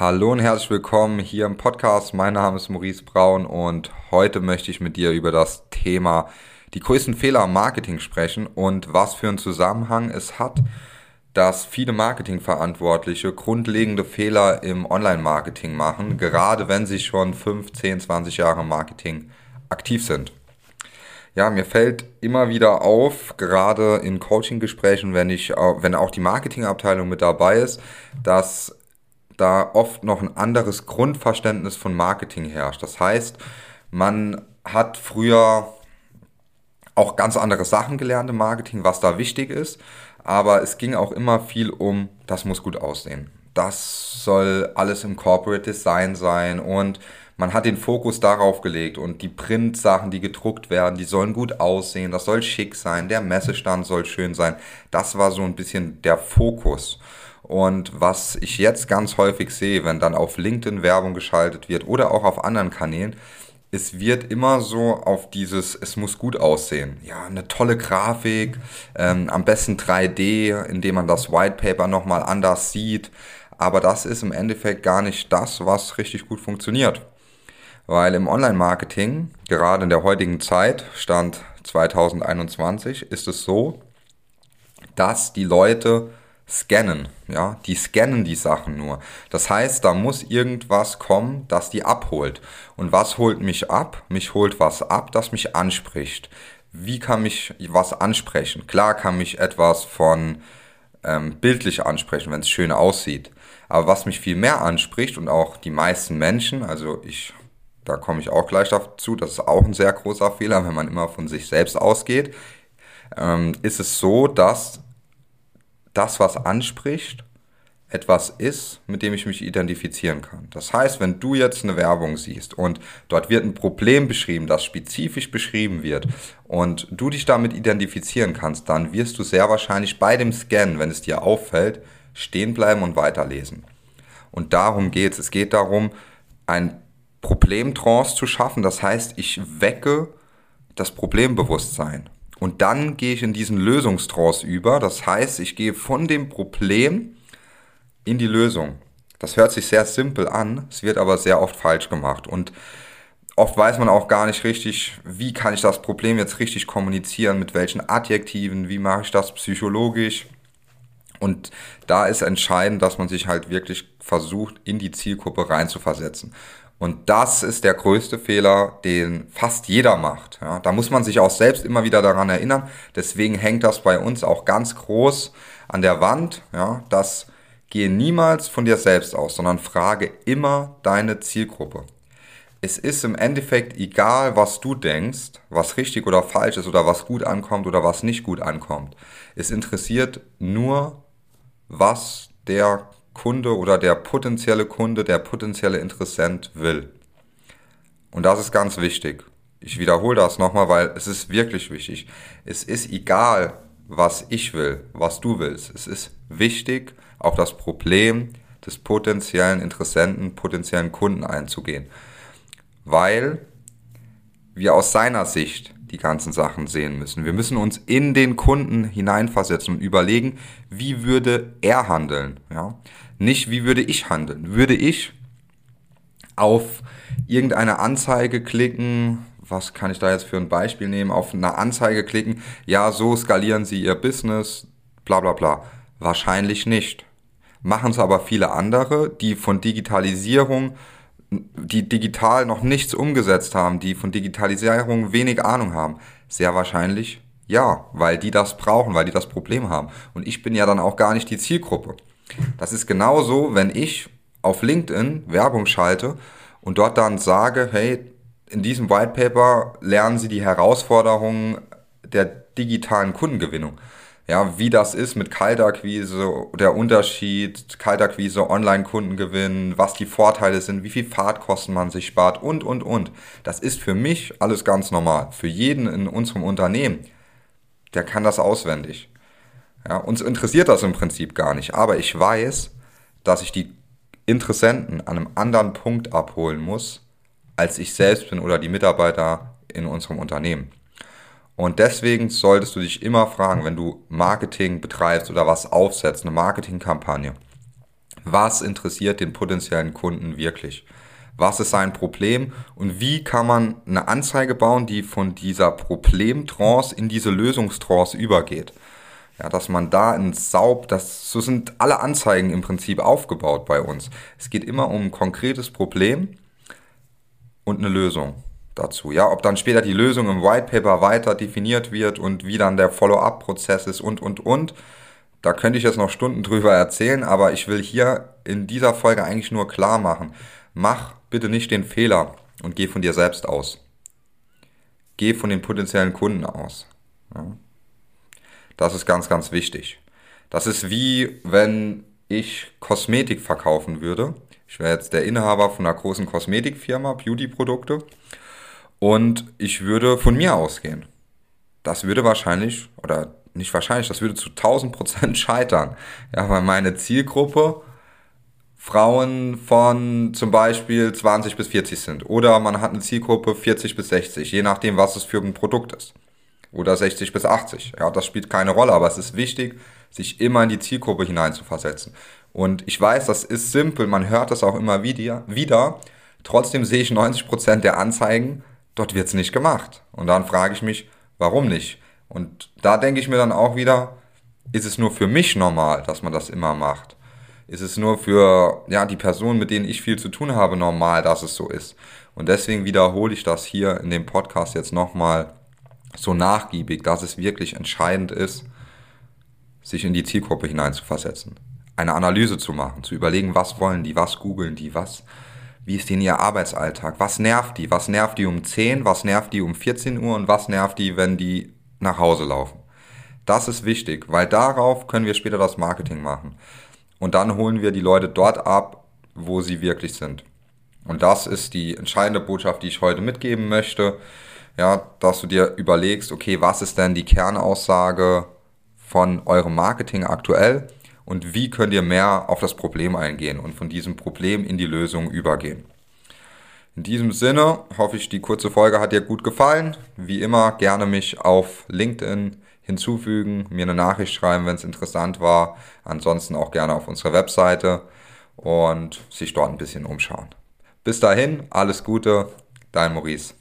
Hallo und herzlich willkommen hier im Podcast. Mein Name ist Maurice Braun und heute möchte ich mit dir über das Thema die größten Fehler am Marketing sprechen und was für einen Zusammenhang es hat, dass viele Marketingverantwortliche grundlegende Fehler im Online-Marketing machen, gerade wenn sie schon 5, 10, 20 Jahre im Marketing aktiv sind. Ja, mir fällt immer wieder auf, gerade in Coaching-Gesprächen, wenn ich, wenn auch die Marketingabteilung mit dabei ist, dass da oft noch ein anderes Grundverständnis von Marketing herrscht. Das heißt, man hat früher auch ganz andere Sachen gelernt im Marketing, was da wichtig ist, aber es ging auch immer viel um, das muss gut aussehen. Das soll alles im Corporate Design sein und man hat den Fokus darauf gelegt und die Print-Sachen, die gedruckt werden, die sollen gut aussehen, das soll schick sein, der Messestand soll schön sein. Das war so ein bisschen der Fokus. Und was ich jetzt ganz häufig sehe, wenn dann auf LinkedIn Werbung geschaltet wird oder auch auf anderen Kanälen, es wird immer so auf dieses, es muss gut aussehen. Ja, eine tolle Grafik, ähm, am besten 3D, indem man das White Paper nochmal anders sieht. Aber das ist im Endeffekt gar nicht das, was richtig gut funktioniert. Weil im Online-Marketing, gerade in der heutigen Zeit, Stand 2021, ist es so, dass die Leute scannen. Ja, die scannen die Sachen nur. Das heißt, da muss irgendwas kommen, das die abholt. Und was holt mich ab? Mich holt was ab, das mich anspricht. Wie kann mich was ansprechen? Klar kann mich etwas von ähm, bildlich ansprechen, wenn es schön aussieht. Aber was mich viel mehr anspricht und auch die meisten Menschen, also ich, da komme ich auch gleich dazu, das ist auch ein sehr großer Fehler, wenn man immer von sich selbst ausgeht, ähm, ist es so, dass das, was anspricht, etwas ist, mit dem ich mich identifizieren kann. Das heißt, wenn du jetzt eine Werbung siehst und dort wird ein Problem beschrieben, das spezifisch beschrieben wird und du dich damit identifizieren kannst, dann wirst du sehr wahrscheinlich bei dem Scan, wenn es dir auffällt, stehen bleiben und weiterlesen. Und darum geht es. Es geht darum, ein Problemtrance zu schaffen. Das heißt, ich wecke das Problembewusstsein. Und dann gehe ich in diesen Lösungstrance über. Das heißt, ich gehe von dem Problem in die Lösung. Das hört sich sehr simpel an, es wird aber sehr oft falsch gemacht. Und oft weiß man auch gar nicht richtig, wie kann ich das Problem jetzt richtig kommunizieren, mit welchen Adjektiven, wie mache ich das psychologisch. Und da ist entscheidend, dass man sich halt wirklich versucht, in die Zielgruppe reinzuversetzen. Und das ist der größte Fehler, den fast jeder macht. Ja, da muss man sich auch selbst immer wieder daran erinnern. Deswegen hängt das bei uns auch ganz groß an der Wand. Ja, das gehe niemals von dir selbst aus, sondern frage immer deine Zielgruppe. Es ist im Endeffekt egal, was du denkst, was richtig oder falsch ist oder was gut ankommt oder was nicht gut ankommt. Es interessiert nur, was der Kunde oder der potenzielle Kunde, der potenzielle Interessent will. Und das ist ganz wichtig. Ich wiederhole das nochmal, weil es ist wirklich wichtig. Es ist egal, was ich will, was du willst. Es ist wichtig, auf das Problem des potenziellen Interessenten, potenziellen Kunden einzugehen. Weil wir aus seiner Sicht die ganzen Sachen sehen müssen. Wir müssen uns in den Kunden hineinversetzen und überlegen, wie würde er handeln. Ja? Nicht, wie würde ich handeln. Würde ich auf irgendeine Anzeige klicken, was kann ich da jetzt für ein Beispiel nehmen, auf eine Anzeige klicken, ja, so skalieren Sie Ihr Business, bla bla bla. Wahrscheinlich nicht. Machen es aber viele andere, die von Digitalisierung die digital noch nichts umgesetzt haben, die von Digitalisierung wenig Ahnung haben? Sehr wahrscheinlich ja, weil die das brauchen, weil die das Problem haben. Und ich bin ja dann auch gar nicht die Zielgruppe. Das ist genauso, wenn ich auf LinkedIn Werbung schalte und dort dann sage, hey, in diesem White Paper lernen Sie die Herausforderungen der digitalen Kundengewinnung ja, wie das ist mit Kaltakquise, der Unterschied, Kaltakquise, Online-Kundengewinn, was die Vorteile sind, wie viel Fahrtkosten man sich spart und, und, und. Das ist für mich alles ganz normal. Für jeden in unserem Unternehmen, der kann das auswendig. Ja, uns interessiert das im Prinzip gar nicht, aber ich weiß, dass ich die Interessenten an einem anderen Punkt abholen muss, als ich selbst bin oder die Mitarbeiter in unserem Unternehmen. Und deswegen solltest du dich immer fragen, wenn du Marketing betreibst oder was aufsetzt, eine Marketingkampagne, Was interessiert den potenziellen Kunden wirklich? Was ist sein Problem und wie kann man eine Anzeige bauen, die von dieser Problemtrance in diese Lösungstrance übergeht? Ja, dass man da in Saub, das, so sind alle Anzeigen im Prinzip aufgebaut bei uns. Es geht immer um ein konkretes Problem und eine Lösung dazu. Ja, ob dann später die Lösung im White Paper weiter definiert wird und wie dann der Follow-up-Prozess ist und, und, und. Da könnte ich jetzt noch Stunden drüber erzählen, aber ich will hier in dieser Folge eigentlich nur klar machen. Mach bitte nicht den Fehler und geh von dir selbst aus. Geh von den potenziellen Kunden aus. Ja. Das ist ganz, ganz wichtig. Das ist wie wenn ich Kosmetik verkaufen würde. Ich wäre jetzt der Inhaber von einer großen Kosmetikfirma, Beauty-Produkte. Und ich würde von mir ausgehen. Das würde wahrscheinlich, oder nicht wahrscheinlich, das würde zu 1000 Prozent scheitern. Ja, weil meine Zielgruppe Frauen von zum Beispiel 20 bis 40 sind. Oder man hat eine Zielgruppe 40 bis 60, je nachdem, was es für ein Produkt ist. Oder 60 bis 80. Ja, das spielt keine Rolle, aber es ist wichtig, sich immer in die Zielgruppe hineinzuversetzen. Und ich weiß, das ist simpel, man hört das auch immer wieder. Trotzdem sehe ich 90 Prozent der Anzeigen, dort wird es nicht gemacht. Und dann frage ich mich, warum nicht? Und da denke ich mir dann auch wieder, ist es nur für mich normal, dass man das immer macht? Ist es nur für ja, die Personen, mit denen ich viel zu tun habe, normal, dass es so ist? Und deswegen wiederhole ich das hier in dem Podcast jetzt nochmal so nachgiebig, dass es wirklich entscheidend ist, sich in die Zielgruppe hineinzuversetzen, eine Analyse zu machen, zu überlegen, was wollen die, was googeln die, was, wie ist denn ihr Arbeitsalltag, was nervt die, was nervt die um 10, was nervt die um 14 Uhr und was nervt die, wenn die nach Hause laufen. Das ist wichtig, weil darauf können wir später das Marketing machen. Und dann holen wir die Leute dort ab, wo sie wirklich sind. Und das ist die entscheidende Botschaft, die ich heute mitgeben möchte. Ja, dass du dir überlegst, okay, was ist denn die Kernaussage von eurem Marketing aktuell und wie könnt ihr mehr auf das Problem eingehen und von diesem Problem in die Lösung übergehen. In diesem Sinne hoffe ich, die kurze Folge hat dir gut gefallen. Wie immer gerne mich auf LinkedIn hinzufügen, mir eine Nachricht schreiben, wenn es interessant war. Ansonsten auch gerne auf unserer Webseite und sich dort ein bisschen umschauen. Bis dahin, alles Gute, dein Maurice.